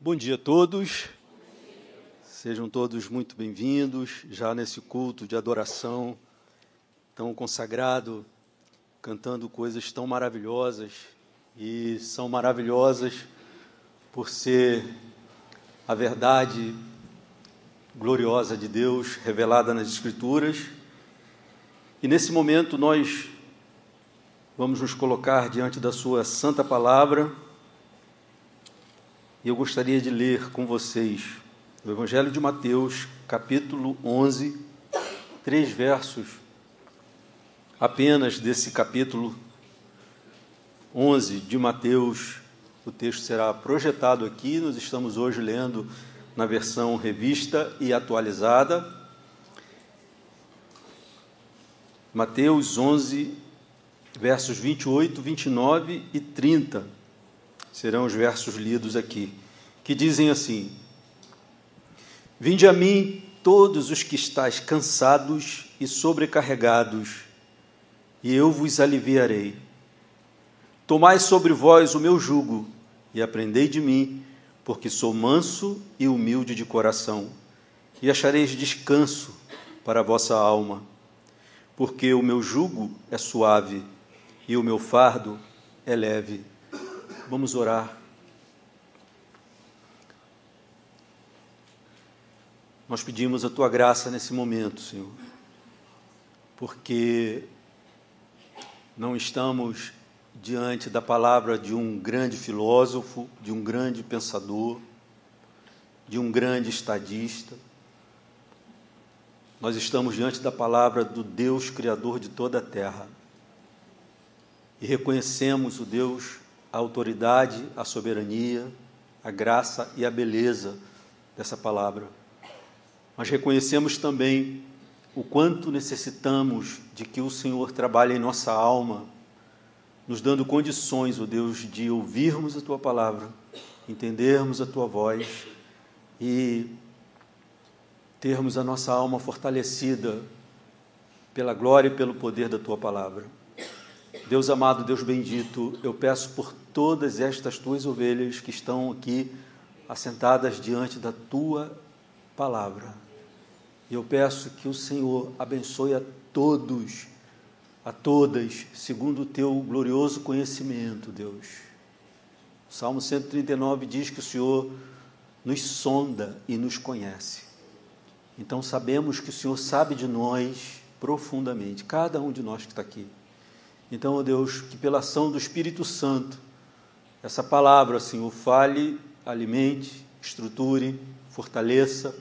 Bom dia a todos. Sejam todos muito bem-vindos já nesse culto de adoração tão consagrado, cantando coisas tão maravilhosas e são maravilhosas por ser a verdade gloriosa de Deus revelada nas Escrituras. E nesse momento nós vamos nos colocar diante da Sua santa palavra e eu gostaria de ler com vocês o Evangelho de Mateus, capítulo 11, três versos apenas desse capítulo 11 de Mateus. O texto será projetado aqui, nós estamos hoje lendo na versão revista e atualizada. Mateus 11, versos 28, 29 e 30 serão os versos lidos aqui, que dizem assim: Vinde a mim todos os que estáis cansados e sobrecarregados, e eu vos aliviarei. Tomai sobre vós o meu jugo e aprendei de mim, porque sou manso e humilde de coração, e achareis descanso para a vossa alma, porque o meu jugo é suave e o meu fardo é leve. Vamos orar. Nós pedimos a tua graça nesse momento, Senhor, porque não estamos diante da palavra de um grande filósofo, de um grande pensador, de um grande estadista. Nós estamos diante da palavra do Deus Criador de toda a terra. E reconhecemos o Deus a autoridade, a soberania, a graça e a beleza dessa palavra. Mas reconhecemos também o quanto necessitamos de que o Senhor trabalhe em nossa alma, nos dando condições, ó oh Deus, de ouvirmos a tua palavra, entendermos a tua voz e termos a nossa alma fortalecida pela glória e pelo poder da tua palavra. Deus amado, Deus bendito, eu peço por todas estas tuas ovelhas que estão aqui assentadas diante da tua palavra. E eu peço que o Senhor abençoe a todos, a todas, segundo o teu glorioso conhecimento, Deus. O Salmo 139 diz que o Senhor nos sonda e nos conhece. Então sabemos que o Senhor sabe de nós profundamente, cada um de nós que está aqui. Então, ó Deus, que pela ação do Espírito Santo, essa palavra, Senhor, fale, alimente, estruture, fortaleça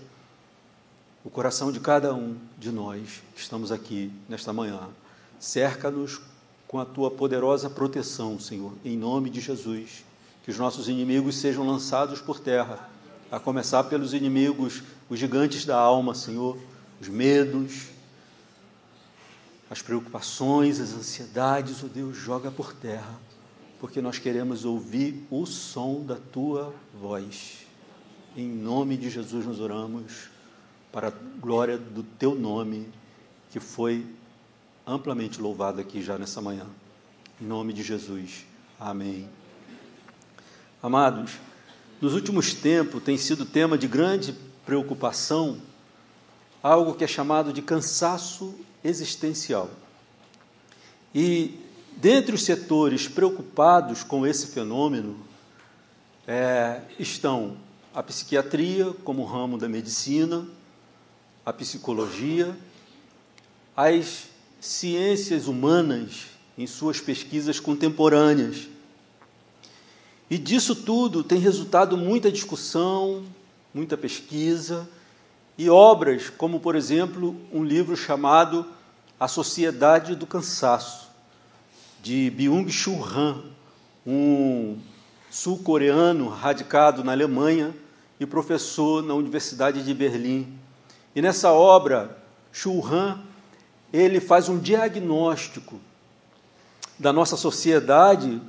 o coração de cada um de nós que estamos aqui nesta manhã. Cerca-nos com a tua poderosa proteção, Senhor, em nome de Jesus. Que os nossos inimigos sejam lançados por terra, a começar pelos inimigos, os gigantes da alma, Senhor, os medos, as preocupações, as ansiedades, o oh Deus, joga por terra, porque nós queremos ouvir o som da tua voz. Em nome de Jesus nós oramos, para a glória do teu nome, que foi amplamente louvado aqui já nessa manhã. Em nome de Jesus. Amém. Amados, nos últimos tempos tem sido tema de grande preocupação algo que é chamado de cansaço existencial. E dentre os setores preocupados com esse fenômeno é, estão a psiquiatria, como ramo da medicina, a psicologia, as ciências humanas em suas pesquisas contemporâneas. E disso tudo tem resultado muita discussão, muita pesquisa, e obras como, por exemplo, um livro chamado A Sociedade do Cansaço, de Byung-Chul Han, um sul-coreano radicado na Alemanha e professor na Universidade de Berlim. E nessa obra, Chul Han, ele faz um diagnóstico da nossa sociedade,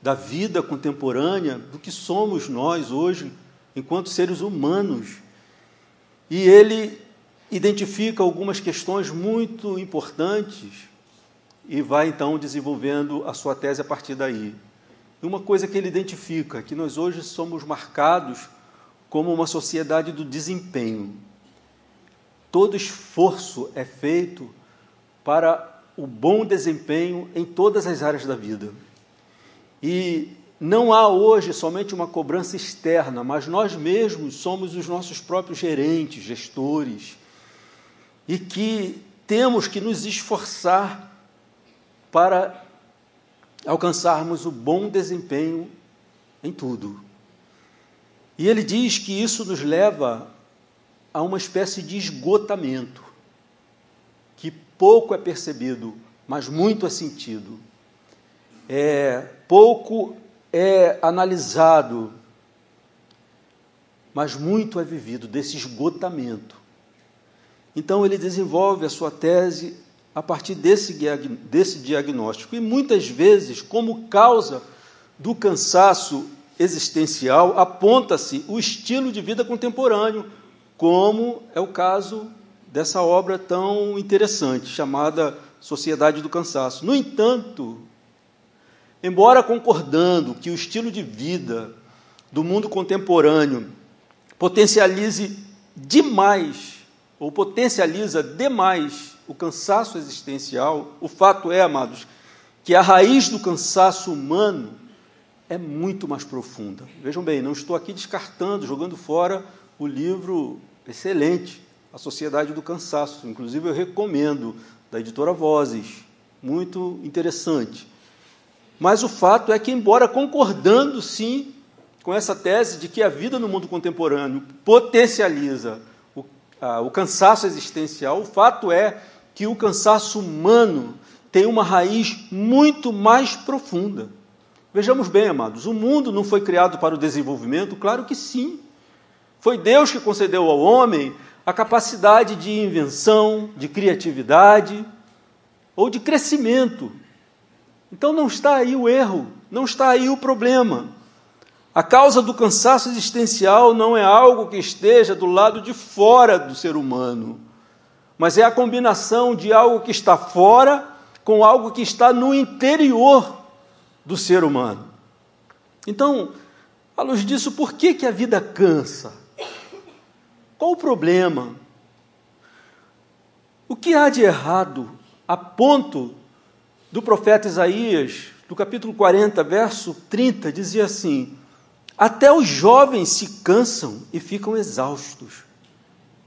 da vida contemporânea, do que somos nós hoje, enquanto seres humanos e ele identifica algumas questões muito importantes e vai então desenvolvendo a sua tese a partir daí. E uma coisa que ele identifica, que nós hoje somos marcados como uma sociedade do desempenho. Todo esforço é feito para o bom desempenho em todas as áreas da vida. E não há hoje somente uma cobrança externa, mas nós mesmos somos os nossos próprios gerentes, gestores, e que temos que nos esforçar para alcançarmos o bom desempenho em tudo. E ele diz que isso nos leva a uma espécie de esgotamento, que pouco é percebido, mas muito é sentido. É, pouco é analisado, mas muito é vivido desse esgotamento. Então ele desenvolve a sua tese a partir desse, desse diagnóstico. E muitas vezes, como causa do cansaço existencial, aponta-se o estilo de vida contemporâneo, como é o caso dessa obra tão interessante, chamada Sociedade do Cansaço. No entanto, embora concordando que o estilo de vida do mundo contemporâneo potencialize demais, ou potencializa demais o cansaço existencial, o fato é, amados, que a raiz do cansaço humano é muito mais profunda. Vejam bem, não estou aqui descartando, jogando fora o livro excelente, A Sociedade do Cansaço. Inclusive, eu recomendo, da editora Vozes, muito interessante. Mas o fato é que, embora concordando sim com essa tese de que a vida no mundo contemporâneo potencializa o, o cansaço existencial, o fato é que o cansaço humano tem uma raiz muito mais profunda. Vejamos bem, amados, o mundo não foi criado para o desenvolvimento? Claro que sim. Foi Deus que concedeu ao homem a capacidade de invenção, de criatividade ou de crescimento. Então não está aí o erro, não está aí o problema. A causa do cansaço existencial não é algo que esteja do lado de fora do ser humano mas é a combinação de algo que está fora com algo que está no interior do ser humano. Então, à luz disso, por que, que a vida cansa? Qual o problema? O que há de errado a ponto do profeta Isaías, do capítulo 40, verso 30, dizia assim: Até os jovens se cansam e ficam exaustos,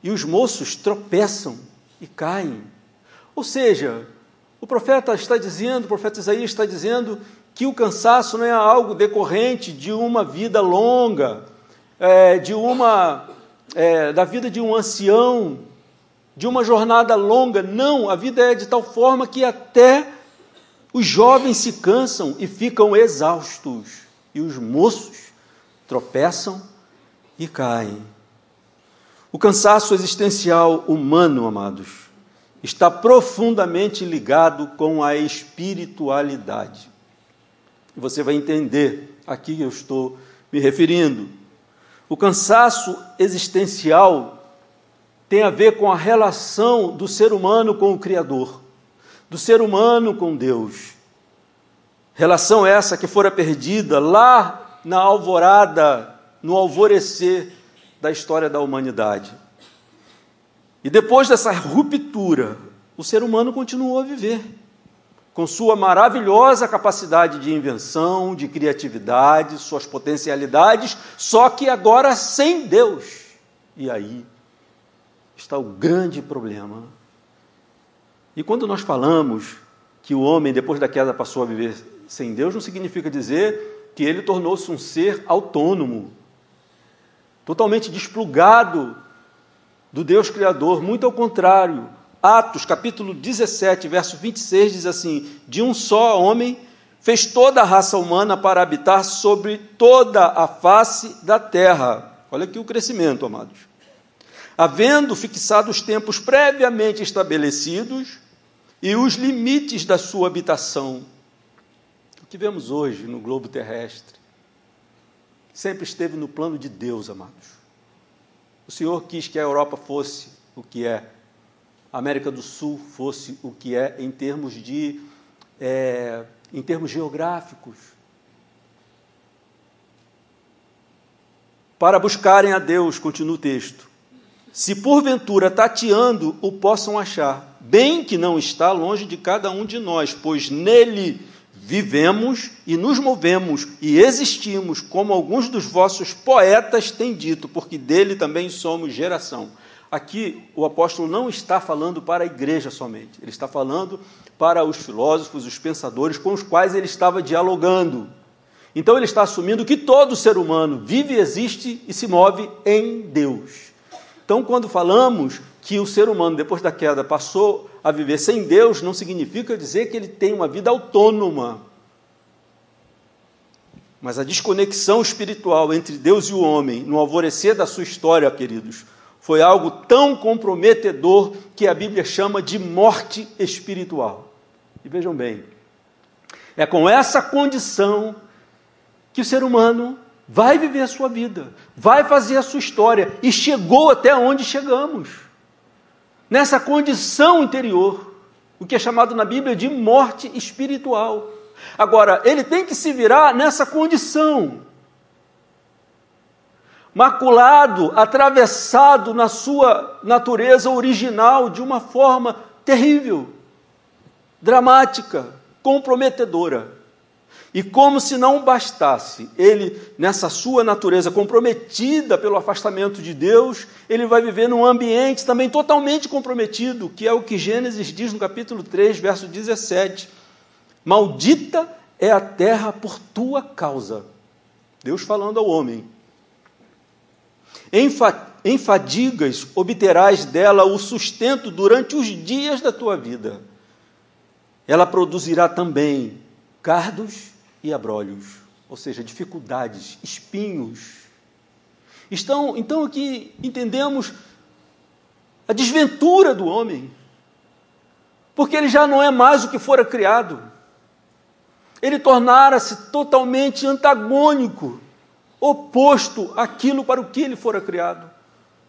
e os moços tropeçam e caem. Ou seja, o profeta está dizendo, o profeta Isaías está dizendo que o cansaço não é algo decorrente de uma vida longa, é, de uma é, da vida de um ancião, de uma jornada longa. Não, a vida é de tal forma que até os jovens se cansam e ficam exaustos, e os moços tropeçam e caem. O cansaço existencial humano, amados, está profundamente ligado com a espiritualidade. Você vai entender a que eu estou me referindo. O cansaço existencial tem a ver com a relação do ser humano com o Criador, do ser humano com Deus. Relação essa que fora perdida lá na alvorada, no alvorecer da história da humanidade. E depois dessa ruptura, o ser humano continuou a viver, com sua maravilhosa capacidade de invenção, de criatividade, suas potencialidades, só que agora sem Deus. E aí está o grande problema. E quando nós falamos que o homem, depois da queda, passou a viver sem Deus, não significa dizer que ele tornou-se um ser autônomo, totalmente desplugado do Deus Criador, muito ao contrário. Atos, capítulo 17, verso 26 diz assim: De um só homem fez toda a raça humana para habitar sobre toda a face da terra. Olha aqui o crescimento, amados. Havendo fixado os tempos previamente estabelecidos e os limites da sua habitação. O que vemos hoje no globo terrestre sempre esteve no plano de Deus, amados. O Senhor quis que a Europa fosse o que é, a América do Sul fosse o que é em termos de, é, em termos geográficos. para buscarem a Deus, continua o texto. Se porventura tateando o possam achar, bem que não está longe de cada um de nós, pois nele vivemos e nos movemos e existimos, como alguns dos vossos poetas têm dito, porque dele também somos geração. Aqui o apóstolo não está falando para a igreja somente, ele está falando para os filósofos, os pensadores com os quais ele estava dialogando. Então ele está assumindo que todo ser humano vive, existe e se move em Deus. Então, quando falamos que o ser humano, depois da queda, passou a viver sem Deus, não significa dizer que ele tem uma vida autônoma. Mas a desconexão espiritual entre Deus e o homem, no alvorecer da sua história, queridos, foi algo tão comprometedor que a Bíblia chama de morte espiritual. E vejam bem, é com essa condição que o ser humano vai viver a sua vida, vai fazer a sua história e chegou até onde chegamos. Nessa condição interior, o que é chamado na Bíblia de morte espiritual. Agora, ele tem que se virar nessa condição. Maculado, atravessado na sua natureza original de uma forma terrível, dramática, comprometedora. E como se não bastasse, ele, nessa sua natureza comprometida pelo afastamento de Deus, ele vai viver num ambiente também totalmente comprometido, que é o que Gênesis diz no capítulo 3, verso 17: Maldita é a terra por tua causa. Deus falando ao homem. Em, em fadigas obterás dela o sustento durante os dias da tua vida. Ela produzirá também cardos e abrolhos, ou seja, dificuldades, espinhos. Então, então aqui entendemos a desventura do homem, porque ele já não é mais o que fora criado. Ele tornara-se totalmente antagônico, oposto àquilo para o que ele fora criado,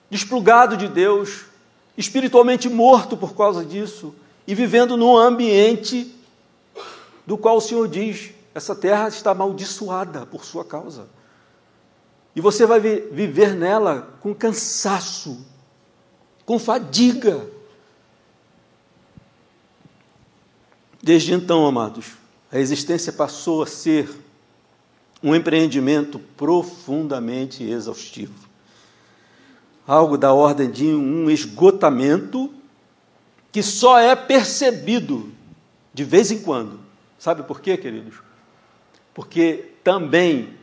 desplugado de Deus, espiritualmente morto por causa disso e vivendo num ambiente do qual o Senhor diz essa terra está amaldiçoada por sua causa. E você vai viver nela com cansaço, com fadiga. Desde então, amados, a existência passou a ser um empreendimento profundamente exaustivo. Algo da ordem de um esgotamento que só é percebido de vez em quando. Sabe por quê, queridos? Porque também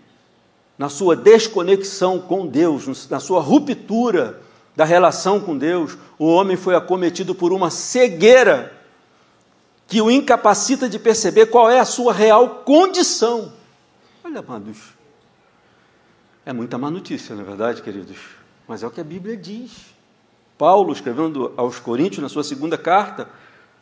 na sua desconexão com Deus, na sua ruptura da relação com Deus, o homem foi acometido por uma cegueira que o incapacita de perceber qual é a sua real condição. Olha, amados, é muita má notícia, na é verdade, queridos, mas é o que a Bíblia diz. Paulo, escrevendo aos Coríntios, na sua segunda carta,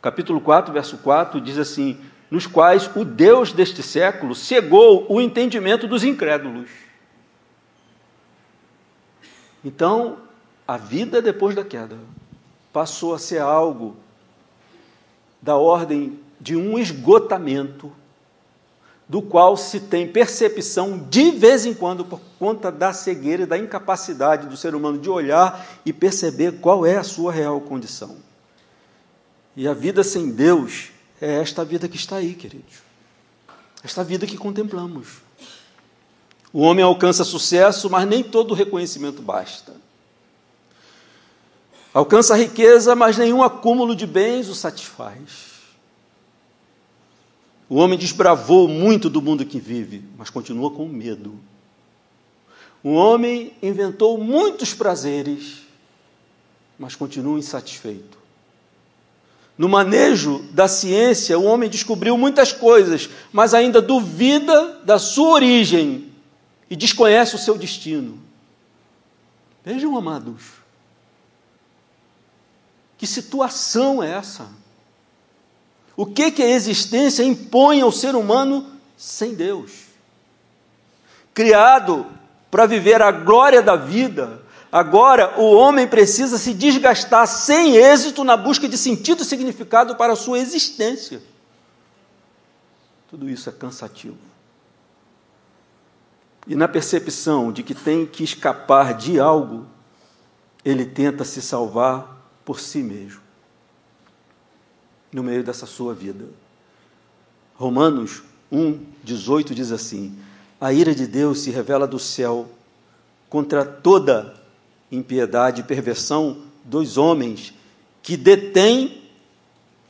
capítulo 4, verso 4, diz assim: nos quais o Deus deste século cegou o entendimento dos incrédulos. Então, a vida depois da queda passou a ser algo da ordem de um esgotamento, do qual se tem percepção de vez em quando por conta da cegueira e da incapacidade do ser humano de olhar e perceber qual é a sua real condição. E a vida sem Deus é esta vida que está aí, queridos. Esta vida que contemplamos. O homem alcança sucesso, mas nem todo reconhecimento basta. Alcança riqueza, mas nenhum acúmulo de bens o satisfaz. O homem desbravou muito do mundo que vive, mas continua com medo. O homem inventou muitos prazeres, mas continua insatisfeito. No manejo da ciência, o homem descobriu muitas coisas, mas ainda duvida da sua origem e desconhece o seu destino. Vejam, amados, que situação é essa? O que, que a existência impõe ao ser humano sem Deus? Criado para viver a glória da vida, Agora, o homem precisa se desgastar sem êxito na busca de sentido e significado para a sua existência. Tudo isso é cansativo. e na percepção de que tem que escapar de algo, ele tenta se salvar por si mesmo, no meio dessa sua vida. Romanos 1, 18 diz assim: A ira de Deus se revela do céu contra toda impiedade e perversão dos homens que detêm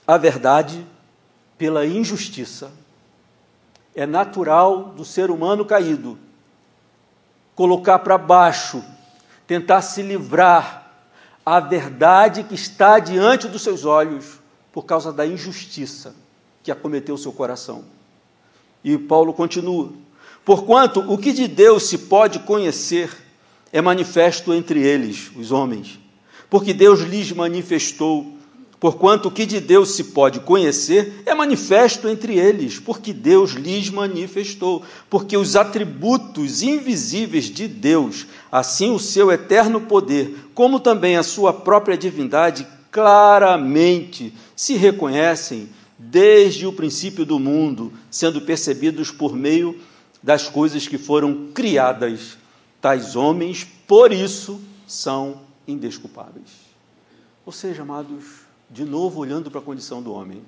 a verdade pela injustiça. É natural do ser humano caído colocar para baixo, tentar se livrar a verdade que está diante dos seus olhos por causa da injustiça que acometeu seu coração. E Paulo continua: Porquanto o que de Deus se pode conhecer é manifesto entre eles, os homens, porque Deus lhes manifestou Porquanto o que de Deus se pode conhecer é manifesto entre eles, porque Deus lhes manifestou. Porque os atributos invisíveis de Deus, assim o seu eterno poder, como também a sua própria divindade, claramente se reconhecem desde o princípio do mundo, sendo percebidos por meio das coisas que foram criadas. Tais homens, por isso, são indesculpáveis. Ou seja, amados, de novo olhando para a condição do homem.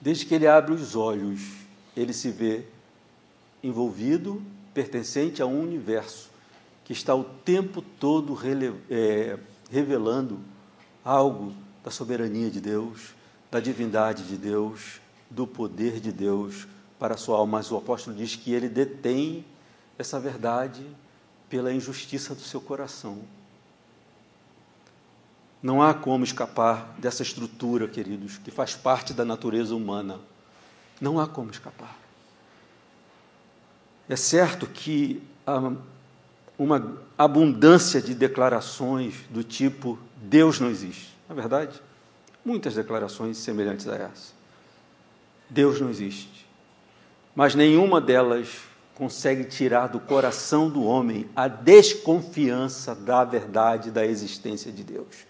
Desde que ele abre os olhos, ele se vê envolvido, pertencente a um universo que está o tempo todo é, revelando algo da soberania de Deus, da divindade de Deus, do poder de Deus para a sua alma. Mas o apóstolo diz que ele detém essa verdade pela injustiça do seu coração. Não há como escapar dessa estrutura, queridos, que faz parte da natureza humana. Não há como escapar. É certo que há uma abundância de declarações do tipo Deus não existe. Na verdade, muitas declarações semelhantes a essa. Deus não existe. Mas nenhuma delas consegue tirar do coração do homem a desconfiança da verdade da existência de Deus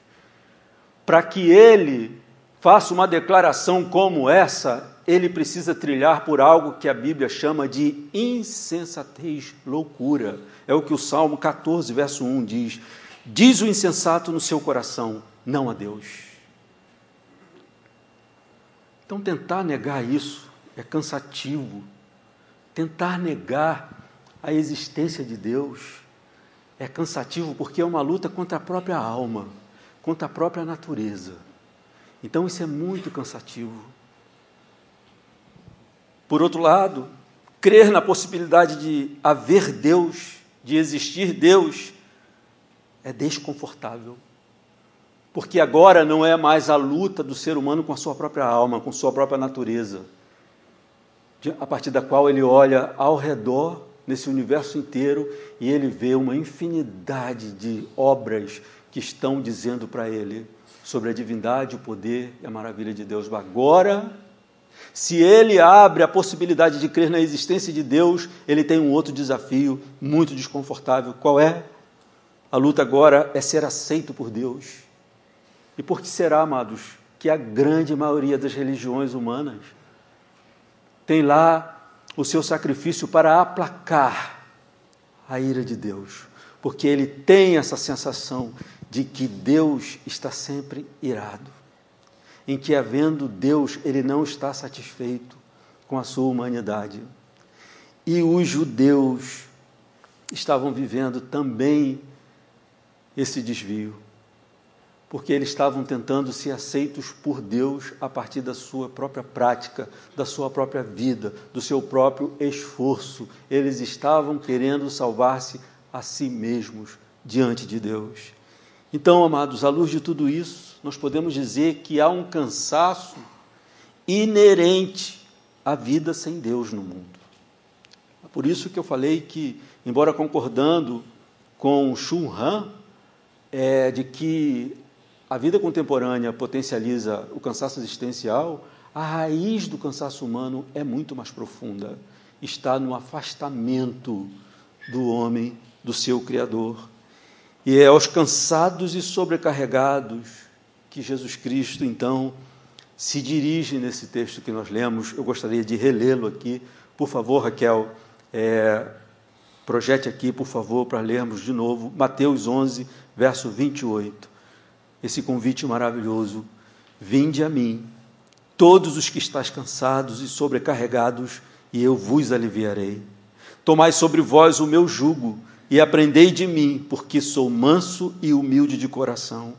para que ele faça uma declaração como essa, ele precisa trilhar por algo que a Bíblia chama de insensatez, loucura. É o que o Salmo 14, verso 1 diz: Diz o insensato no seu coração, não a Deus. Então, tentar negar isso é cansativo. Tentar negar a existência de Deus é cansativo porque é uma luta contra a própria alma contra a própria natureza. Então isso é muito cansativo. Por outro lado, crer na possibilidade de haver Deus, de existir Deus, é desconfortável. Porque agora não é mais a luta do ser humano com a sua própria alma, com sua própria natureza, a partir da qual ele olha ao redor nesse universo inteiro e ele vê uma infinidade de obras que estão dizendo para ele sobre a divindade, o poder e a maravilha de Deus. Agora, se ele abre a possibilidade de crer na existência de Deus, ele tem um outro desafio muito desconfortável. Qual é? A luta agora é ser aceito por Deus. E por que será, amados, que a grande maioria das religiões humanas tem lá o seu sacrifício para aplacar a ira de Deus? Porque ele tem essa sensação de que Deus está sempre irado, em que, havendo Deus, ele não está satisfeito com a sua humanidade. E os judeus estavam vivendo também esse desvio, porque eles estavam tentando ser aceitos por Deus a partir da sua própria prática, da sua própria vida, do seu próprio esforço. Eles estavam querendo salvar-se a si mesmos diante de Deus. Então, amados, à luz de tudo isso, nós podemos dizer que há um cansaço inerente à vida sem Deus no mundo. É por isso que eu falei que, embora concordando com Shun Han, é, de que a vida contemporânea potencializa o cansaço existencial, a raiz do cansaço humano é muito mais profunda. Está no afastamento do homem do seu Criador. E é aos cansados e sobrecarregados que Jesus Cristo, então, se dirige nesse texto que nós lemos. Eu gostaria de relê-lo aqui. Por favor, Raquel, É, projete aqui, por favor, para lermos de novo Mateus 11, verso 28. Esse convite maravilhoso: Vinde a mim, todos os que estáis cansados e sobrecarregados, e eu vos aliviarei. Tomai sobre vós o meu jugo e aprendei de mim, porque sou manso e humilde de coração,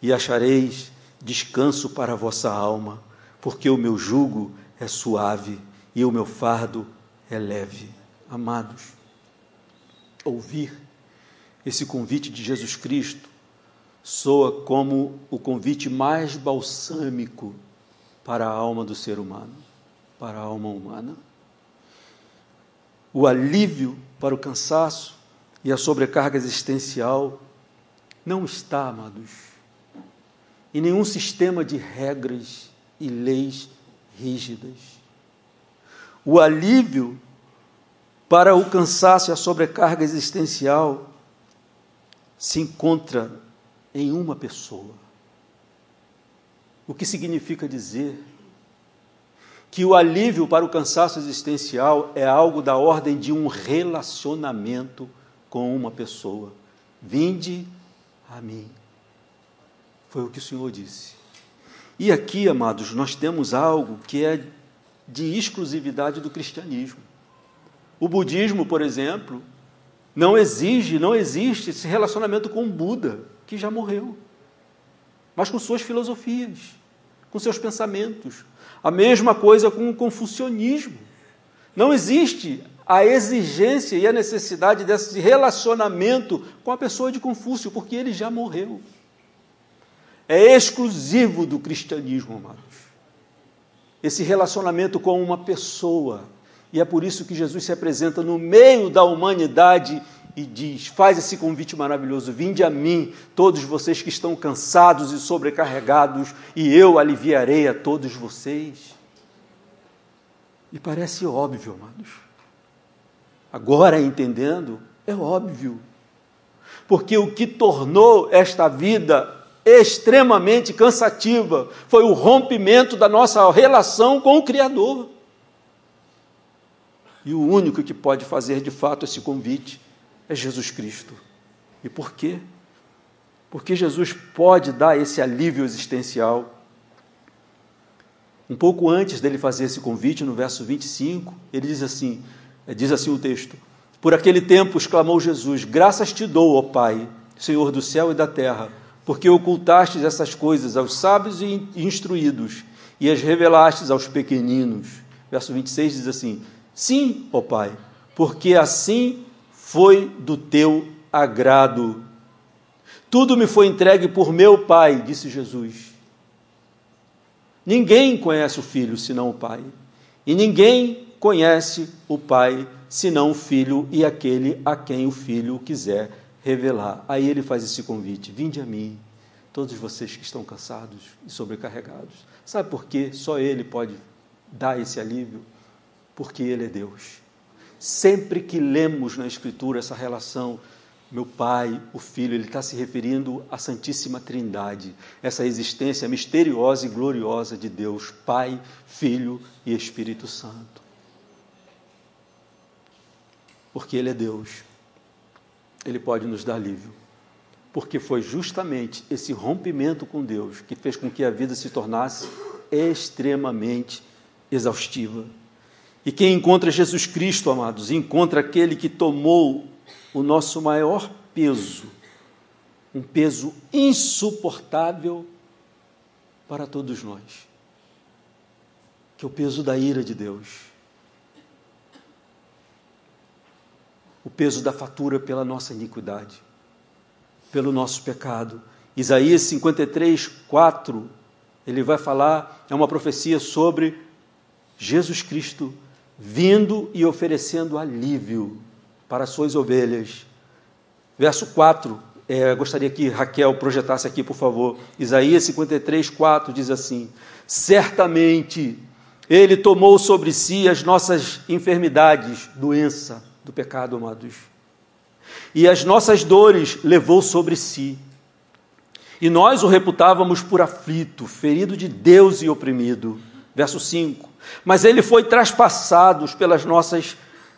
e achareis descanso para a vossa alma, porque o meu jugo é suave e o meu fardo é leve. Amados, ouvir esse convite de Jesus Cristo soa como o convite mais balsâmico para a alma do ser humano, para a alma humana. O alívio para o cansaço e a sobrecarga existencial não está, amados, em nenhum sistema de regras e leis rígidas. O alívio para o cansaço e a sobrecarga existencial se encontra em uma pessoa. O que significa dizer que o alívio para o cansaço existencial é algo da ordem de um relacionamento com uma pessoa. Vinde a mim. Foi o que o Senhor disse. E aqui, amados, nós temos algo que é de exclusividade do cristianismo. O budismo, por exemplo, não exige, não existe esse relacionamento com o Buda, que já morreu, mas com suas filosofias, com seus pensamentos. A mesma coisa com o confucionismo. Não existe a exigência e a necessidade desse relacionamento com a pessoa de Confúcio, porque ele já morreu. É exclusivo do cristianismo, amados. Esse relacionamento com uma pessoa. E é por isso que Jesus se apresenta no meio da humanidade e diz: faz esse convite maravilhoso, vinde a mim, todos vocês que estão cansados e sobrecarregados, e eu aliviarei a todos vocês. E parece óbvio, amados. Agora entendendo, é óbvio. Porque o que tornou esta vida extremamente cansativa foi o rompimento da nossa relação com o Criador. E o único que pode fazer de fato esse convite é Jesus Cristo. E por quê? Porque Jesus pode dar esse alívio existencial. Um pouco antes dele fazer esse convite, no verso 25, ele diz assim: é, diz assim o texto: Por aquele tempo exclamou Jesus: Graças te dou, ó Pai, Senhor do céu e da terra, porque ocultastes essas coisas aos sábios e instruídos e as revelastes aos pequeninos. Verso 26 diz assim: Sim, ó Pai, porque assim foi do teu agrado. Tudo me foi entregue por meu Pai, disse Jesus. Ninguém conhece o Filho senão o Pai, e ninguém conhece o Pai, senão o Filho e aquele a quem o Filho quiser revelar. Aí ele faz esse convite: Vinde a mim, todos vocês que estão cansados e sobrecarregados. Sabe por quê? Só Ele pode dar esse alívio? Porque Ele é Deus. Sempre que lemos na Escritura essa relação meu Pai, o Filho, ele está se referindo à Santíssima Trindade, essa existência misteriosa e gloriosa de Deus, Pai, Filho e Espírito Santo porque Ele é Deus. Ele pode nos dar alívio. Porque foi justamente esse rompimento com Deus que fez com que a vida se tornasse extremamente exaustiva. E quem encontra Jesus Cristo, amados, encontra aquele que tomou o nosso maior peso, um peso insuportável para todos nós, que é o peso da ira de Deus o peso da fatura pela nossa iniquidade, pelo nosso pecado. Isaías 53, 4, ele vai falar, é uma profecia sobre Jesus Cristo vindo e oferecendo alívio para as suas ovelhas. Verso 4, é, gostaria que Raquel projetasse aqui, por favor. Isaías 53, 4 diz assim: Certamente Ele tomou sobre si as nossas enfermidades, doença, do pecado, amados. E as nossas dores levou sobre si. E nós o reputávamos por aflito, ferido de Deus e oprimido. Verso 5. Mas ele foi traspassado pelas nossas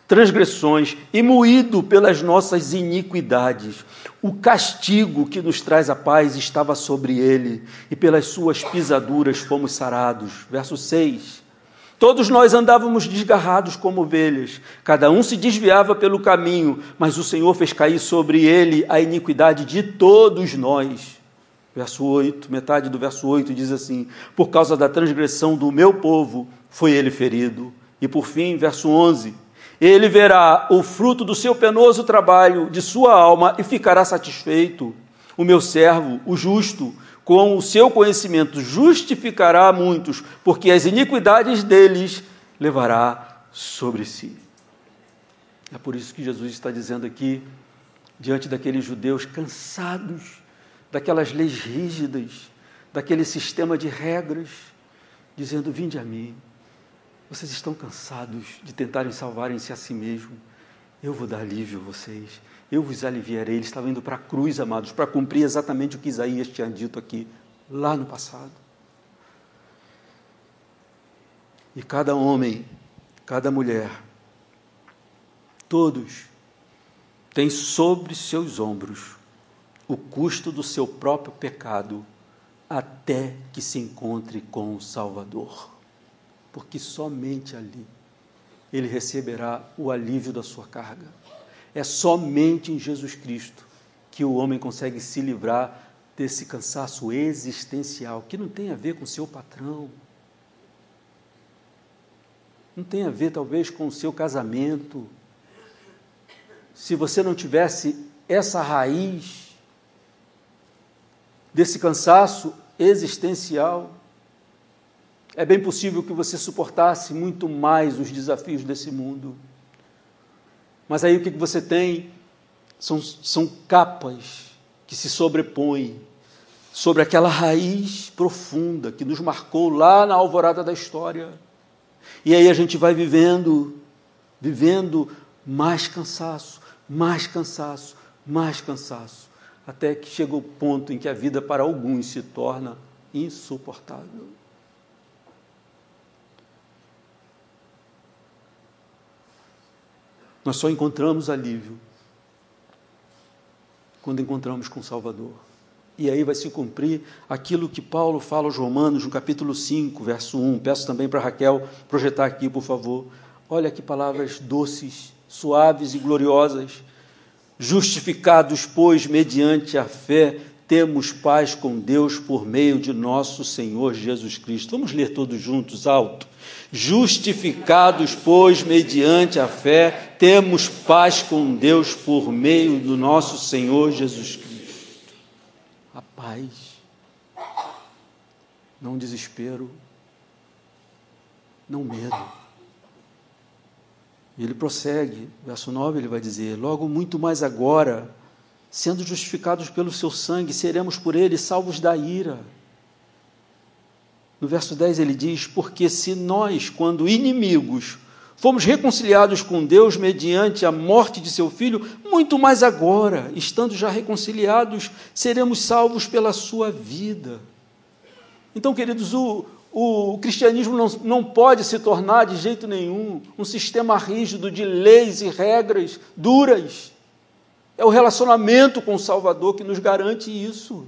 transgressões e moído pelas nossas iniquidades. O castigo que nos traz a paz estava sobre ele, e pelas suas pisaduras fomos sarados. Verso 6. Todos nós andávamos desgarrados como ovelhas, cada um se desviava pelo caminho, mas o Senhor fez cair sobre ele a iniquidade de todos nós. Verso 8, metade do verso 8 diz assim: Por causa da transgressão do meu povo foi ele ferido. E por fim, verso 11: Ele verá o fruto do seu penoso trabalho, de sua alma, e ficará satisfeito. O meu servo, o justo, com o seu conhecimento justificará muitos, porque as iniquidades deles levará sobre si. É por isso que Jesus está dizendo aqui, diante daqueles judeus cansados daquelas leis rígidas, daquele sistema de regras, dizendo: Vinde a mim. Vocês estão cansados de tentarem salvarem-se a si mesmos. Eu vou dar alívio a vocês. Eu vos aliviarei. Ele estava indo para a cruz, amados, para cumprir exatamente o que Isaías tinha dito aqui, lá no passado. E cada homem, cada mulher, todos têm sobre seus ombros o custo do seu próprio pecado até que se encontre com o Salvador. Porque somente ali ele receberá o alívio da sua carga. É somente em Jesus Cristo que o homem consegue se livrar desse cansaço existencial, que não tem a ver com o seu patrão, não tem a ver talvez com o seu casamento. Se você não tivesse essa raiz desse cansaço existencial, é bem possível que você suportasse muito mais os desafios desse mundo. Mas aí o que você tem são, são capas que se sobrepõem sobre aquela raiz profunda que nos marcou lá na alvorada da história. E aí a gente vai vivendo, vivendo mais cansaço, mais cansaço, mais cansaço até que chega o ponto em que a vida para alguns se torna insuportável. Nós só encontramos alívio quando encontramos com o Salvador. E aí vai se cumprir aquilo que Paulo fala aos Romanos, no capítulo 5, verso 1. Peço também para Raquel projetar aqui, por favor. Olha que palavras doces, suaves e gloriosas Justificados, pois, mediante a fé, temos paz com Deus por meio de nosso Senhor Jesus Cristo. Vamos ler todos juntos, alto. Justificados, pois, mediante a fé, temos paz com Deus por meio do nosso Senhor Jesus Cristo. A paz, não desespero, não medo e ele prossegue, verso 9, ele vai dizer: Logo muito mais agora, sendo justificados pelo seu sangue, seremos por ele salvos da ira. No verso 10 ele diz: Porque se nós, quando inimigos, fomos reconciliados com Deus mediante a morte de seu filho, muito mais agora, estando já reconciliados, seremos salvos pela sua vida. Então, queridos, o, o cristianismo não, não pode se tornar de jeito nenhum um sistema rígido de leis e regras duras. É o relacionamento com o Salvador que nos garante isso.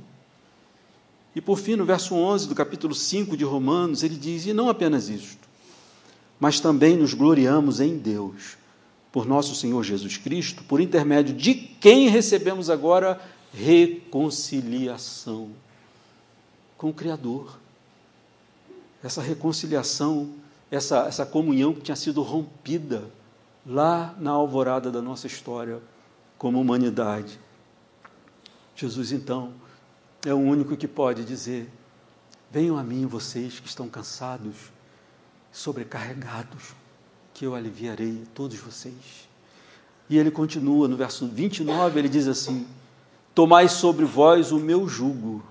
E por fim, no verso 11 do capítulo 5 de Romanos, ele diz: E não apenas isto, mas também nos gloriamos em Deus, por nosso Senhor Jesus Cristo, por intermédio de quem recebemos agora reconciliação com o Criador essa reconciliação, essa, essa comunhão que tinha sido rompida lá na alvorada da nossa história como humanidade. Jesus, então, é o único que pode dizer: Venham a mim, vocês que estão cansados, sobrecarregados, que eu aliviarei todos vocês. E ele continua no verso 29, ele diz assim: Tomai sobre vós o meu jugo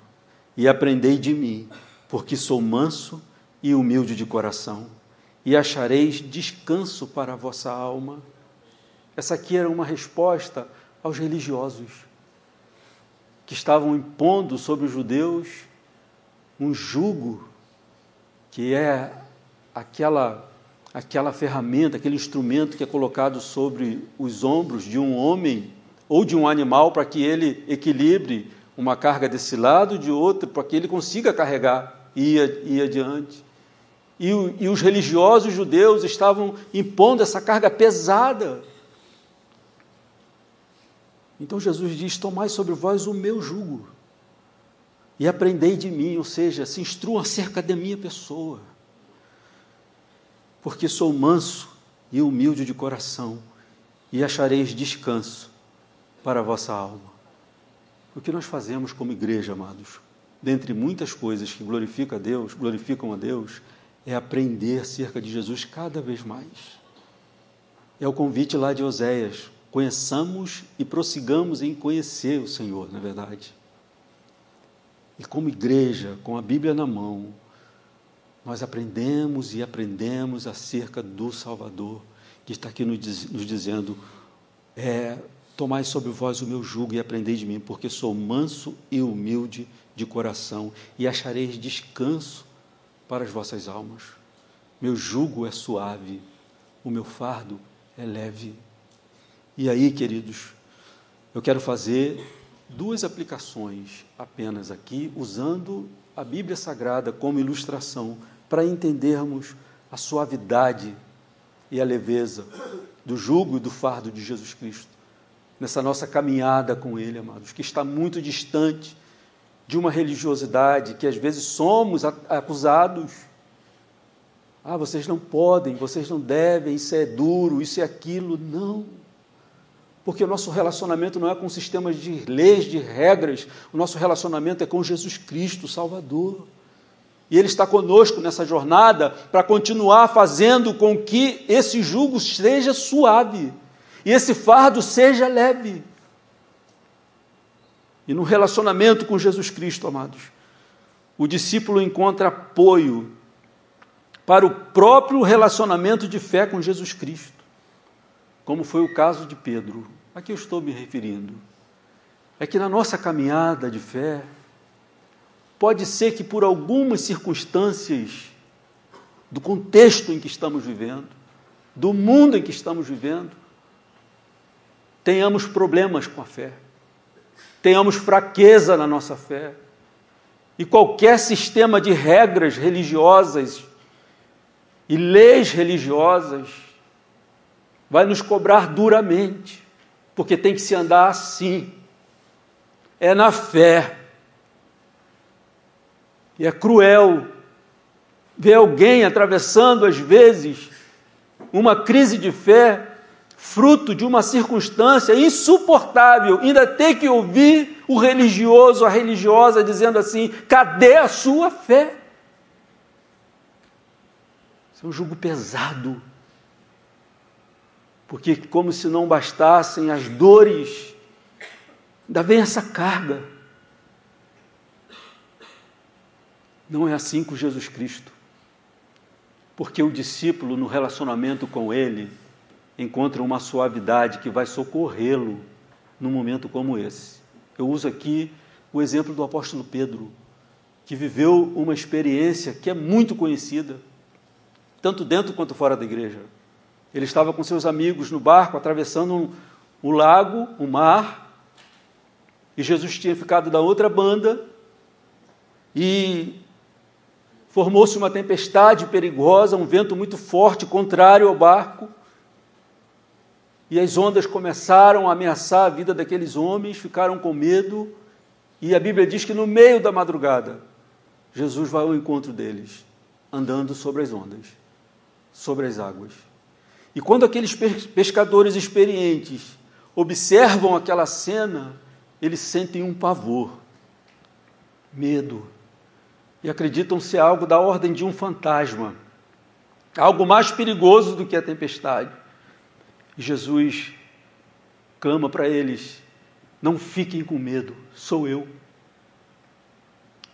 e aprendei de mim, porque sou manso e humilde de coração, e achareis descanso para a vossa alma. Essa aqui era uma resposta aos religiosos que estavam impondo sobre os judeus um jugo que é aquela aquela ferramenta, aquele instrumento que é colocado sobre os ombros de um homem ou de um animal para que ele equilibre uma carga desse lado, de outro, para que ele consiga carregar e ir, ir adiante. E, e os religiosos judeus estavam impondo essa carga pesada. Então Jesus diz: Tomai sobre vós o meu jugo e aprendei de mim, ou seja, se instruam acerca da minha pessoa, porque sou manso e humilde de coração, e achareis descanso para a vossa alma. O que nós fazemos como igreja, amados, dentre muitas coisas que glorificam a Deus, glorificam a Deus, é aprender acerca de Jesus cada vez mais. É o convite lá de Oséias: conheçamos e prossigamos em conhecer o Senhor, na é verdade. E como igreja, com a Bíblia na mão, nós aprendemos e aprendemos acerca do Salvador, que está aqui nos dizendo: é, Tomai sobre vós o meu jugo e aprendei de mim, porque sou manso e humilde de coração, e achareis descanso para as vossas almas. Meu jugo é suave, o meu fardo é leve. E aí, queridos, eu quero fazer duas aplicações apenas aqui, usando a Bíblia Sagrada como ilustração, para entendermos a suavidade e a leveza do jugo e do fardo de Jesus Cristo nessa nossa caminhada com Ele, amados, que está muito distante de uma religiosidade que às vezes somos acusados. Ah, vocês não podem, vocês não devem, isso é duro, isso é aquilo. Não. Porque o nosso relacionamento não é com sistemas de leis, de regras, o nosso relacionamento é com Jesus Cristo, Salvador. E Ele está conosco nessa jornada para continuar fazendo com que esse jugo seja suave e esse fardo seja leve. E no relacionamento com Jesus Cristo, amados, o discípulo encontra apoio para o próprio relacionamento de fé com Jesus Cristo, como foi o caso de Pedro. A que eu estou me referindo? É que na nossa caminhada de fé, pode ser que por algumas circunstâncias do contexto em que estamos vivendo, do mundo em que estamos vivendo, tenhamos problemas com a fé, tenhamos fraqueza na nossa fé. E qualquer sistema de regras religiosas e leis religiosas vai nos cobrar duramente, porque tem que se andar assim. É na fé. E é cruel ver alguém atravessando, às vezes, uma crise de fé fruto de uma circunstância insuportável, ainda ter que ouvir o religioso, a religiosa dizendo assim: cadê a sua fé? Isso é um jugo pesado. Porque, como se não bastassem as dores, ainda vem essa carga. Não é assim com Jesus Cristo. Porque o discípulo, no relacionamento com Ele, encontra uma suavidade que vai socorrê-lo num momento como esse. Eu uso aqui o exemplo do apóstolo Pedro, que viveu uma experiência que é muito conhecida, tanto dentro quanto fora da igreja. Ele estava com seus amigos no barco, atravessando um, o lago, o mar, e Jesus tinha ficado da outra banda, e formou-se uma tempestade perigosa, um vento muito forte, contrário ao barco e as ondas começaram a ameaçar a vida daqueles homens, ficaram com medo, e a Bíblia diz que no meio da madrugada, Jesus vai ao encontro deles, andando sobre as ondas, sobre as águas. E quando aqueles pescadores experientes observam aquela cena, eles sentem um pavor, medo, e acreditam ser algo da ordem de um fantasma, algo mais perigoso do que a tempestade. Jesus clama para eles: não fiquem com medo, sou eu.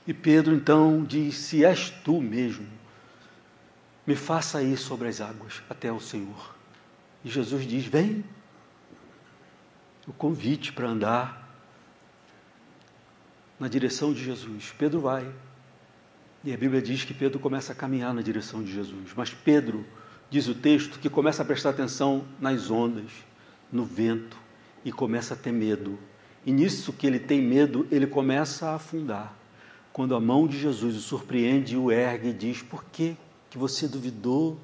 E Pedro então diz: Se és tu mesmo, me faça ir sobre as águas até o Senhor. E Jesus diz: Vem. O convite para andar na direção de Jesus. Pedro vai. E a Bíblia diz que Pedro começa a caminhar na direção de Jesus. Mas Pedro diz o texto, que começa a prestar atenção nas ondas, no vento, e começa a ter medo. E nisso que ele tem medo, ele começa a afundar. Quando a mão de Jesus o surpreende, o ergue e diz: Por que, que você duvidou,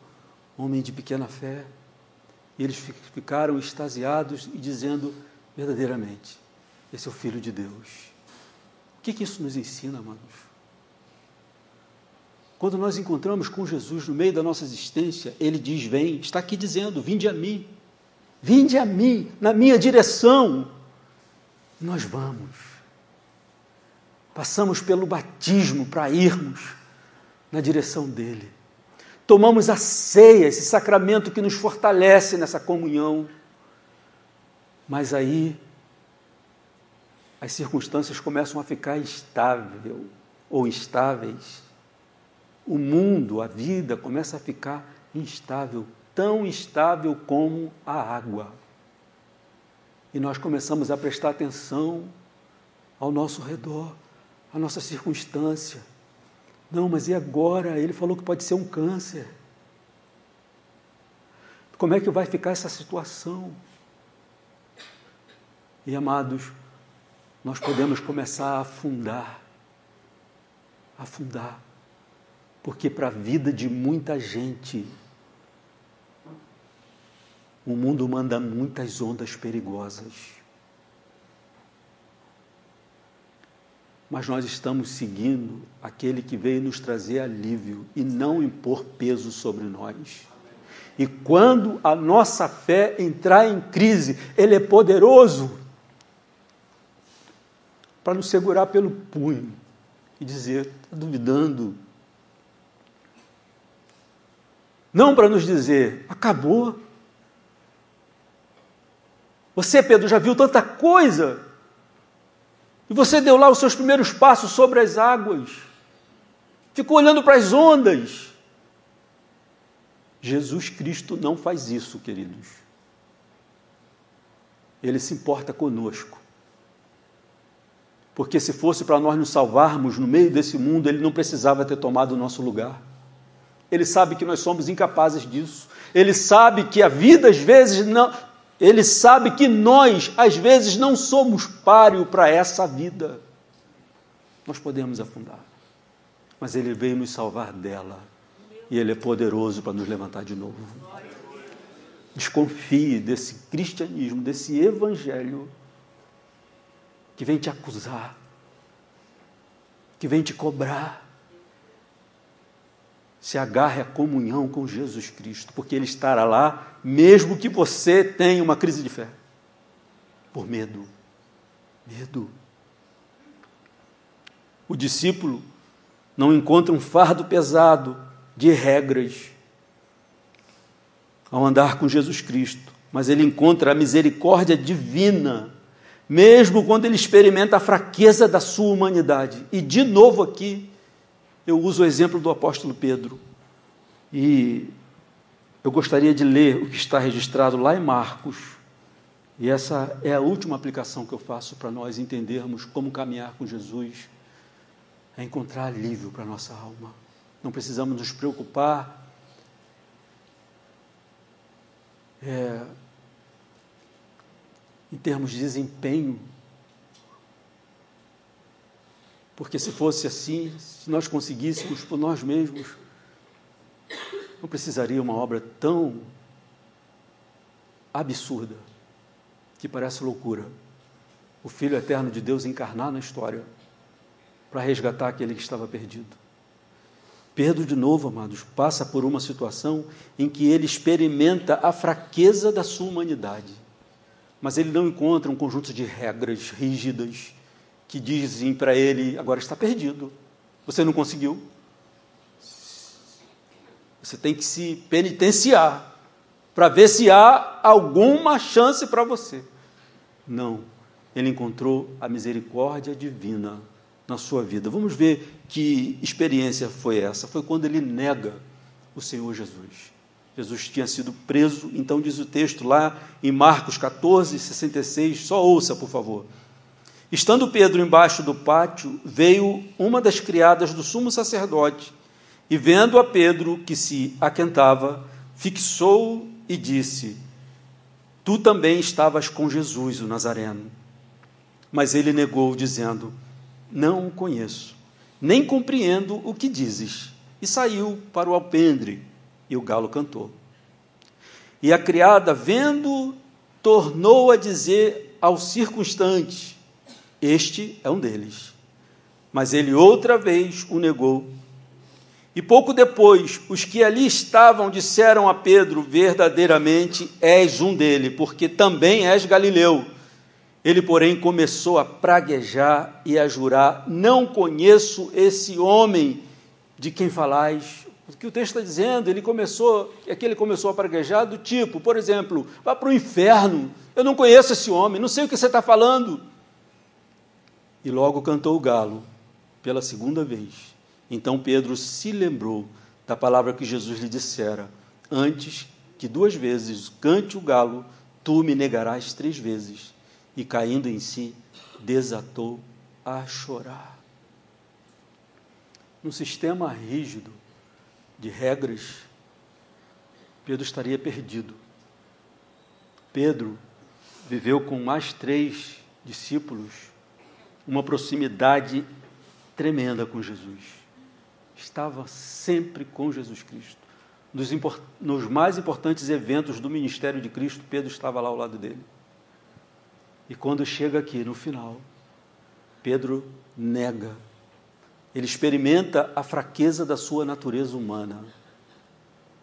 homem de pequena fé? E eles ficaram extasiados e dizendo verdadeiramente: Esse é o Filho de Deus. O que, que isso nos ensina, amados? Quando nós encontramos com Jesus no meio da nossa existência, ele diz: Vem, está aqui dizendo: Vinde a mim, vinde a mim, na minha direção. E nós vamos. Passamos pelo batismo para irmos na direção dele. Tomamos a ceia, esse sacramento que nos fortalece nessa comunhão. Mas aí as circunstâncias começam a ficar instável ou instáveis. O mundo, a vida começa a ficar instável, tão instável como a água. E nós começamos a prestar atenção ao nosso redor, à nossa circunstância. Não, mas e agora? Ele falou que pode ser um câncer. Como é que vai ficar essa situação? E amados, nós podemos começar a afundar, afundar, porque para a vida de muita gente, o mundo manda muitas ondas perigosas. Mas nós estamos seguindo aquele que veio nos trazer alívio e não impor peso sobre nós. E quando a nossa fé entrar em crise, Ele é poderoso para nos segurar pelo punho e dizer: está duvidando. Não para nos dizer: acabou. Você, Pedro, já viu tanta coisa. E você deu lá os seus primeiros passos sobre as águas. Ficou olhando para as ondas. Jesus Cristo não faz isso, queridos. Ele se importa conosco. Porque se fosse para nós nos salvarmos no meio desse mundo, ele não precisava ter tomado o nosso lugar. Ele sabe que nós somos incapazes disso. Ele sabe que a vida às vezes não. Ele sabe que nós às vezes não somos páreo para essa vida. Nós podemos afundar. Mas ele veio nos salvar dela. E ele é poderoso para nos levantar de novo. Desconfie desse cristianismo, desse evangelho que vem te acusar, que vem te cobrar. Se agarre à comunhão com Jesus Cristo, porque Ele estará lá, mesmo que você tenha uma crise de fé. Por medo. Medo. O discípulo não encontra um fardo pesado de regras ao andar com Jesus Cristo, mas ele encontra a misericórdia divina mesmo quando ele experimenta a fraqueza da sua humanidade. E de novo aqui, eu uso o exemplo do apóstolo Pedro. E eu gostaria de ler o que está registrado lá em Marcos. E essa é a última aplicação que eu faço para nós entendermos como caminhar com Jesus, é encontrar alívio para a nossa alma. Não precisamos nos preocupar é, em termos de desempenho. Porque se fosse assim, se nós conseguíssemos por nós mesmos, não precisaria uma obra tão absurda que parece loucura. O Filho Eterno de Deus encarnar na história para resgatar aquele que estava perdido. Pedro, de novo, amados, passa por uma situação em que ele experimenta a fraqueza da sua humanidade mas ele não encontra um conjunto de regras rígidas que dizem para ele: agora está perdido, você não conseguiu. Você tem que se penitenciar para ver se há alguma chance para você. Não, ele encontrou a misericórdia divina na sua vida. Vamos ver que experiência foi essa. Foi quando ele nega o Senhor Jesus. Jesus tinha sido preso, então diz o texto lá em Marcos 14, 66, só ouça, por favor. Estando Pedro embaixo do pátio, veio uma das criadas do sumo sacerdote, e vendo a Pedro que se aquentava, fixou e disse: Tu também estavas com Jesus, o Nazareno. Mas ele negou, dizendo: Não o conheço, nem compreendo o que dizes. E saiu para o alpendre, e o galo cantou. E a criada, vendo, tornou a dizer aos circunstantes: Este é um deles. Mas ele outra vez o negou. E pouco depois, os que ali estavam disseram a Pedro: Verdadeiramente és um dele, porque também és galileu. Ele, porém, começou a praguejar e a jurar: Não conheço esse homem de quem falais. O que o texto está dizendo, ele começou, é que ele começou a praguejar do tipo, por exemplo, vá para o inferno, eu não conheço esse homem, não sei o que você está falando. E logo cantou o galo, pela segunda vez. Então Pedro se lembrou da palavra que Jesus lhe dissera: Antes que duas vezes cante o galo, tu me negarás três vezes. E caindo em si, desatou a chorar. Num sistema rígido de regras, Pedro estaria perdido. Pedro viveu com mais três discípulos uma proximidade tremenda com Jesus estava sempre com Jesus Cristo. Nos, nos, mais importantes eventos do ministério de Cristo, Pedro estava lá ao lado dele. E quando chega aqui no final, Pedro nega. Ele experimenta a fraqueza da sua natureza humana.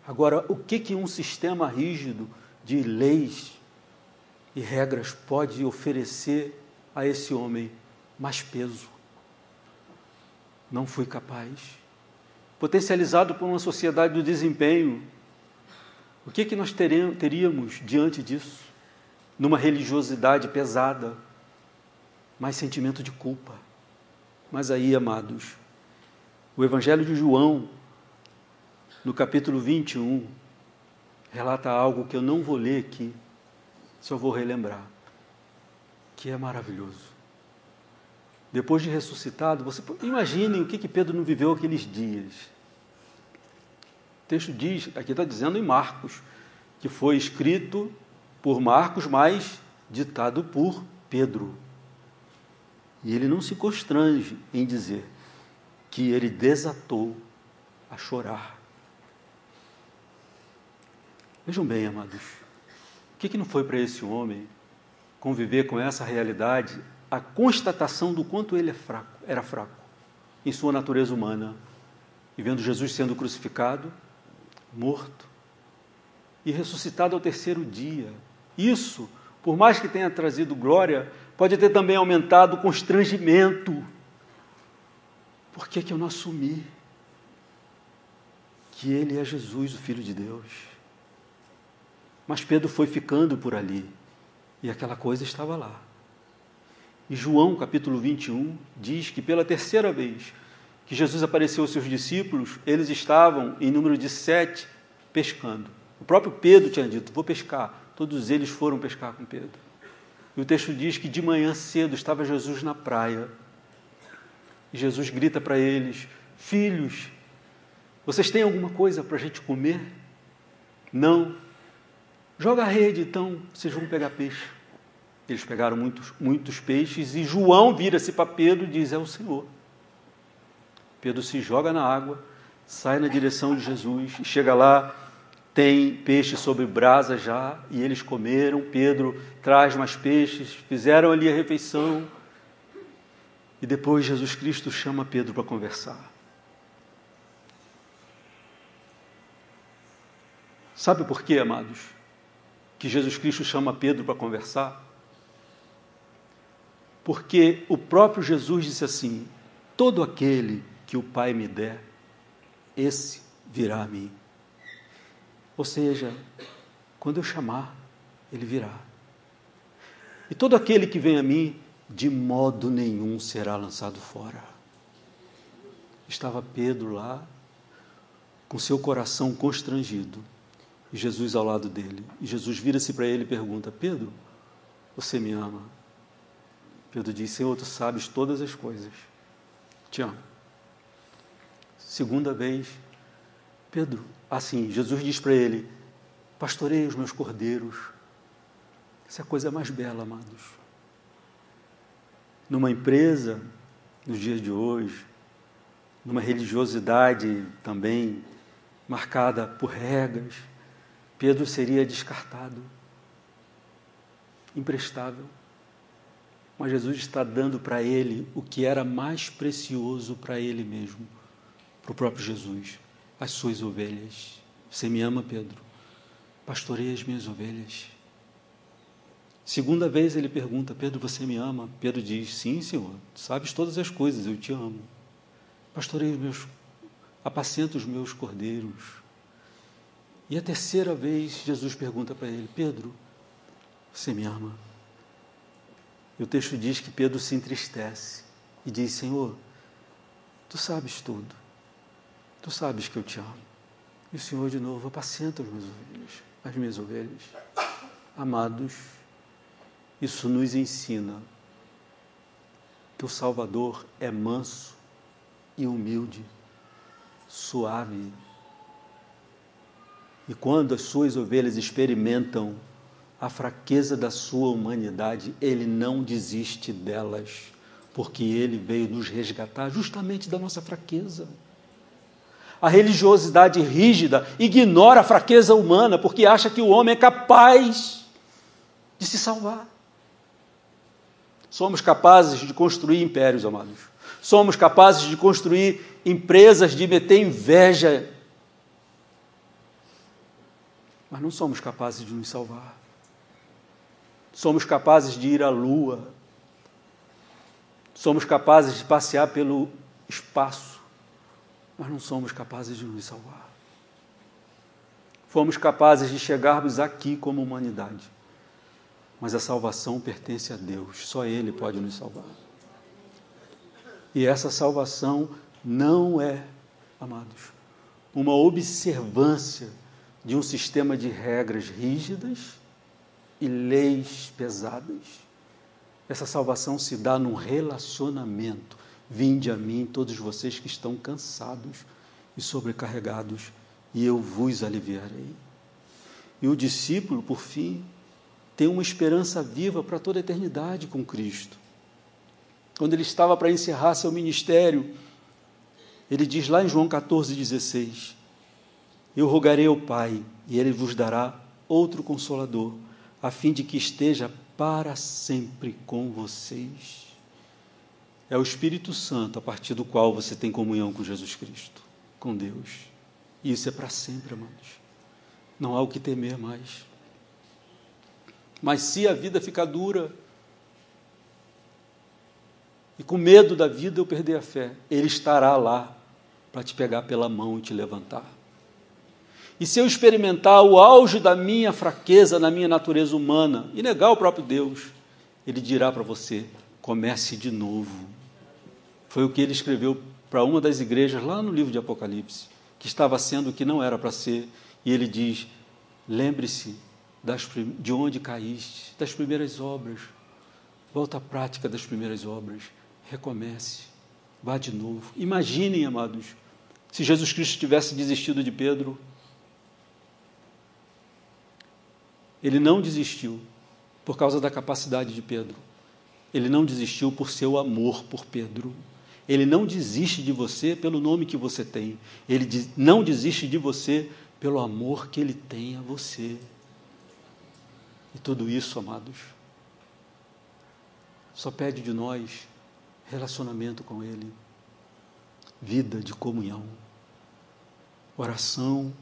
Agora, o que, que um sistema rígido de leis e regras pode oferecer a esse homem? Mais peso. Não fui capaz potencializado por uma sociedade do desempenho. O que, que nós teríamos diante disso? Numa religiosidade pesada, mais sentimento de culpa. Mas aí, amados, o Evangelho de João, no capítulo 21, relata algo que eu não vou ler aqui, só vou relembrar, que é maravilhoso. Depois de ressuscitado, você imagine o que, que Pedro não viveu aqueles dias texto diz, aqui está dizendo em Marcos, que foi escrito por Marcos, mas ditado por Pedro. E ele não se constrange em dizer que ele desatou a chorar. Vejam bem, amados, o que, que não foi para esse homem conviver com essa realidade, a constatação do quanto ele é fraco, era fraco em sua natureza humana, e vendo Jesus sendo crucificado, morto e ressuscitado ao terceiro dia. Isso, por mais que tenha trazido glória, pode ter também aumentado o constrangimento. Por que, que eu não assumi que Ele é Jesus, o Filho de Deus? Mas Pedro foi ficando por ali e aquela coisa estava lá. E João, capítulo 21, diz que pela terceira vez que Jesus apareceu aos seus discípulos, eles estavam em número de sete pescando. O próprio Pedro tinha dito: Vou pescar. Todos eles foram pescar com Pedro. E o texto diz que de manhã cedo estava Jesus na praia. E Jesus grita para eles: Filhos, vocês têm alguma coisa para a gente comer? Não. Joga a rede, então vocês vão pegar peixe. Eles pegaram muitos, muitos peixes e João vira-se para Pedro e diz: É o Senhor. Pedro se joga na água, sai na direção de Jesus e chega lá, tem peixe sobre brasa já, e eles comeram. Pedro traz mais peixes, fizeram ali a refeição. E depois Jesus Cristo chama Pedro para conversar. Sabe por quê, amados? Que Jesus Cristo chama Pedro para conversar? Porque o próprio Jesus disse assim: todo aquele que o Pai me der, esse virá a mim. Ou seja, quando eu chamar, ele virá. E todo aquele que vem a mim, de modo nenhum será lançado fora. Estava Pedro lá, com seu coração constrangido, e Jesus ao lado dele. E Jesus vira-se para ele e pergunta: Pedro, você me ama? Pedro diz: Senhor, tu sabes todas as coisas. Te amo. Segunda vez, Pedro, assim, Jesus diz para ele: Pastorei os meus cordeiros. Essa é a coisa mais bela, amados. Numa empresa, nos dias de hoje, numa religiosidade também marcada por regras, Pedro seria descartado, imprestável. Mas Jesus está dando para ele o que era mais precioso para ele mesmo, para o próprio Jesus, as suas ovelhas. Você me ama, Pedro? Pastorei as minhas ovelhas. Segunda vez ele pergunta: Pedro, você me ama? Pedro diz: Sim, Senhor, sabes todas as coisas, eu te amo. Pastorei os meus, apacento os meus cordeiros. E a terceira vez Jesus pergunta para ele: Pedro, você me ama? E o texto diz que Pedro se entristece e diz: Senhor, tu sabes tudo, tu sabes que eu te amo. E o Senhor de novo apacenta as minhas ovelhas, as minhas ovelhas. Amados, isso nos ensina que o Salvador é manso e humilde, suave. E quando as suas ovelhas experimentam a fraqueza da sua humanidade, ele não desiste delas, porque ele veio nos resgatar justamente da nossa fraqueza. A religiosidade rígida ignora a fraqueza humana, porque acha que o homem é capaz de se salvar. Somos capazes de construir impérios, amados. Somos capazes de construir empresas, de meter inveja. Mas não somos capazes de nos salvar. Somos capazes de ir à lua. Somos capazes de passear pelo espaço. Mas não somos capazes de nos salvar. Fomos capazes de chegarmos aqui como humanidade mas a salvação pertence a Deus, só Ele pode nos salvar. E essa salvação não é, amados, uma observância de um sistema de regras rígidas e leis pesadas. Essa salvação se dá num relacionamento. Vinde a mim, todos vocês que estão cansados e sobrecarregados, e eu vos aliviarei. E o discípulo, por fim, tem uma esperança viva para toda a eternidade com Cristo. Quando ele estava para encerrar seu ministério, ele diz lá em João 14,16: Eu rogarei ao Pai, e ele vos dará outro consolador, a fim de que esteja para sempre com vocês. É o Espírito Santo a partir do qual você tem comunhão com Jesus Cristo, com Deus. E isso é para sempre, amados. Não há o que temer mais. Mas se a vida ficar dura e com medo da vida eu perder a fé, Ele estará lá para te pegar pela mão e te levantar. E se eu experimentar o auge da minha fraqueza na minha natureza humana e negar o próprio Deus, Ele dirá para você: comece de novo. Foi o que ele escreveu para uma das igrejas lá no livro de Apocalipse, que estava sendo o que não era para ser, e ele diz: lembre-se de onde caíste, das primeiras obras. Volta à prática das primeiras obras. Recomece. Vá de novo. Imaginem, amados, se Jesus Cristo tivesse desistido de Pedro. Ele não desistiu por causa da capacidade de Pedro. Ele não desistiu por seu amor por Pedro. Ele não desiste de você pelo nome que você tem. Ele não desiste de você pelo amor que ele tem a você. E tudo isso, amados, só pede de nós relacionamento com Ele, vida de comunhão, oração.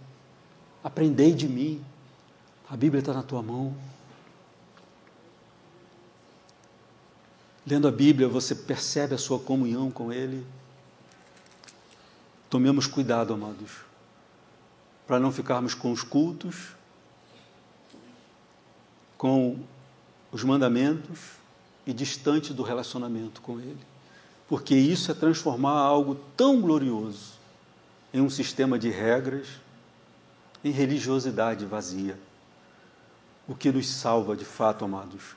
Aprendei de mim, a Bíblia está na tua mão. Lendo a Bíblia, você percebe a sua comunhão com Ele. Tomemos cuidado, amados, para não ficarmos com os cultos com os mandamentos e distante do relacionamento com Ele. Porque isso é transformar algo tão glorioso em um sistema de regras, em religiosidade vazia. O que nos salva de fato, amados,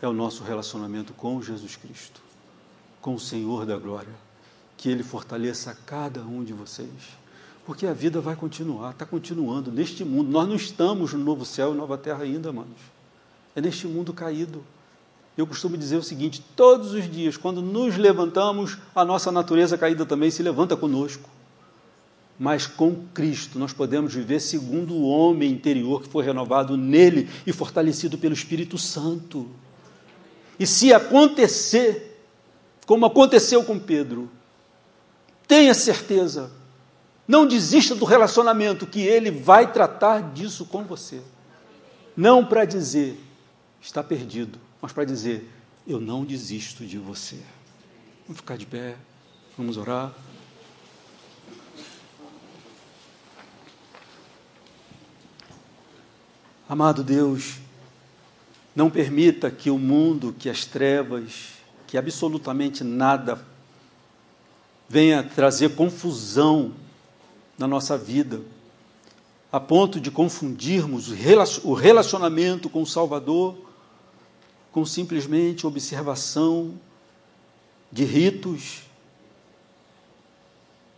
é o nosso relacionamento com Jesus Cristo, com o Senhor da glória. Que Ele fortaleça cada um de vocês. Porque a vida vai continuar, está continuando neste mundo. Nós não estamos no novo céu e nova terra ainda, manos. É neste mundo caído. Eu costumo dizer o seguinte: todos os dias, quando nos levantamos, a nossa natureza caída também se levanta conosco. Mas com Cristo nós podemos viver segundo o homem interior que foi renovado nele e fortalecido pelo Espírito Santo. E se acontecer, como aconteceu com Pedro, tenha certeza, não desista do relacionamento, que ele vai tratar disso com você. Não para dizer, está perdido, mas para dizer, eu não desisto de você. Vamos ficar de pé, vamos orar. Amado Deus, não permita que o mundo, que as trevas, que absolutamente nada venha trazer confusão na nossa vida, a ponto de confundirmos o relacionamento com o Salvador com simplesmente observação de ritos,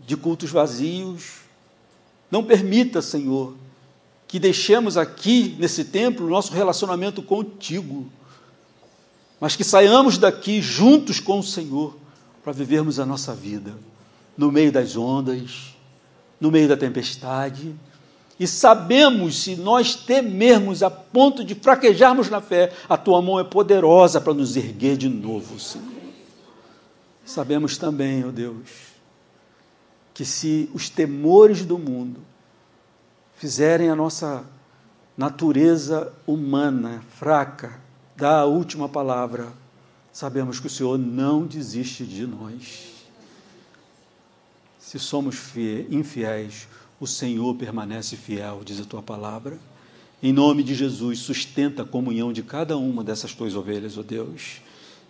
de cultos vazios. Não permita, Senhor, que deixemos aqui, nesse templo, o nosso relacionamento contigo, mas que saiamos daqui juntos com o Senhor para vivermos a nossa vida no meio das ondas, no meio da tempestade. E sabemos, se nós temermos a ponto de fraquejarmos na fé, a tua mão é poderosa para nos erguer de novo, Senhor. Sabemos também, ó oh Deus, que se os temores do mundo fizerem a nossa natureza humana, fraca, dar a última palavra, sabemos que o Senhor não desiste de nós. Se somos infiéis, o Senhor permanece fiel, diz a tua palavra. Em nome de Jesus, sustenta a comunhão de cada uma dessas tuas ovelhas, ó oh Deus.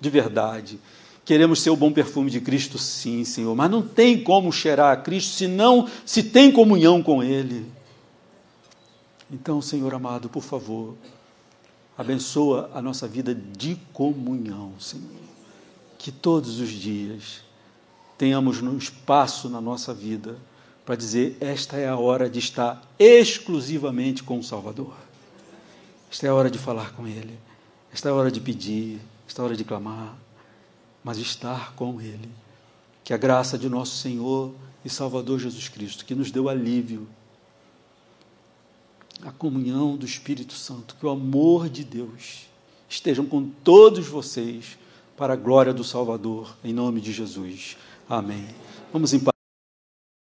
De verdade. Queremos ser o bom perfume de Cristo, sim, Senhor, mas não tem como cheirar a Cristo se não se tem comunhão com Ele. Então, Senhor amado, por favor, abençoa a nossa vida de comunhão, Senhor. Que todos os dias tenhamos um espaço na nossa vida para dizer: esta é a hora de estar exclusivamente com o Salvador. Esta é a hora de falar com Ele. Esta é a hora de pedir. Esta é a hora de clamar. Mas estar com Ele. Que a graça de nosso Senhor e Salvador Jesus Cristo, que nos deu alívio a comunhão do Espírito Santo, que o amor de Deus estejam com todos vocês para a glória do Salvador, em nome de Jesus. Amém. Vamos em paz.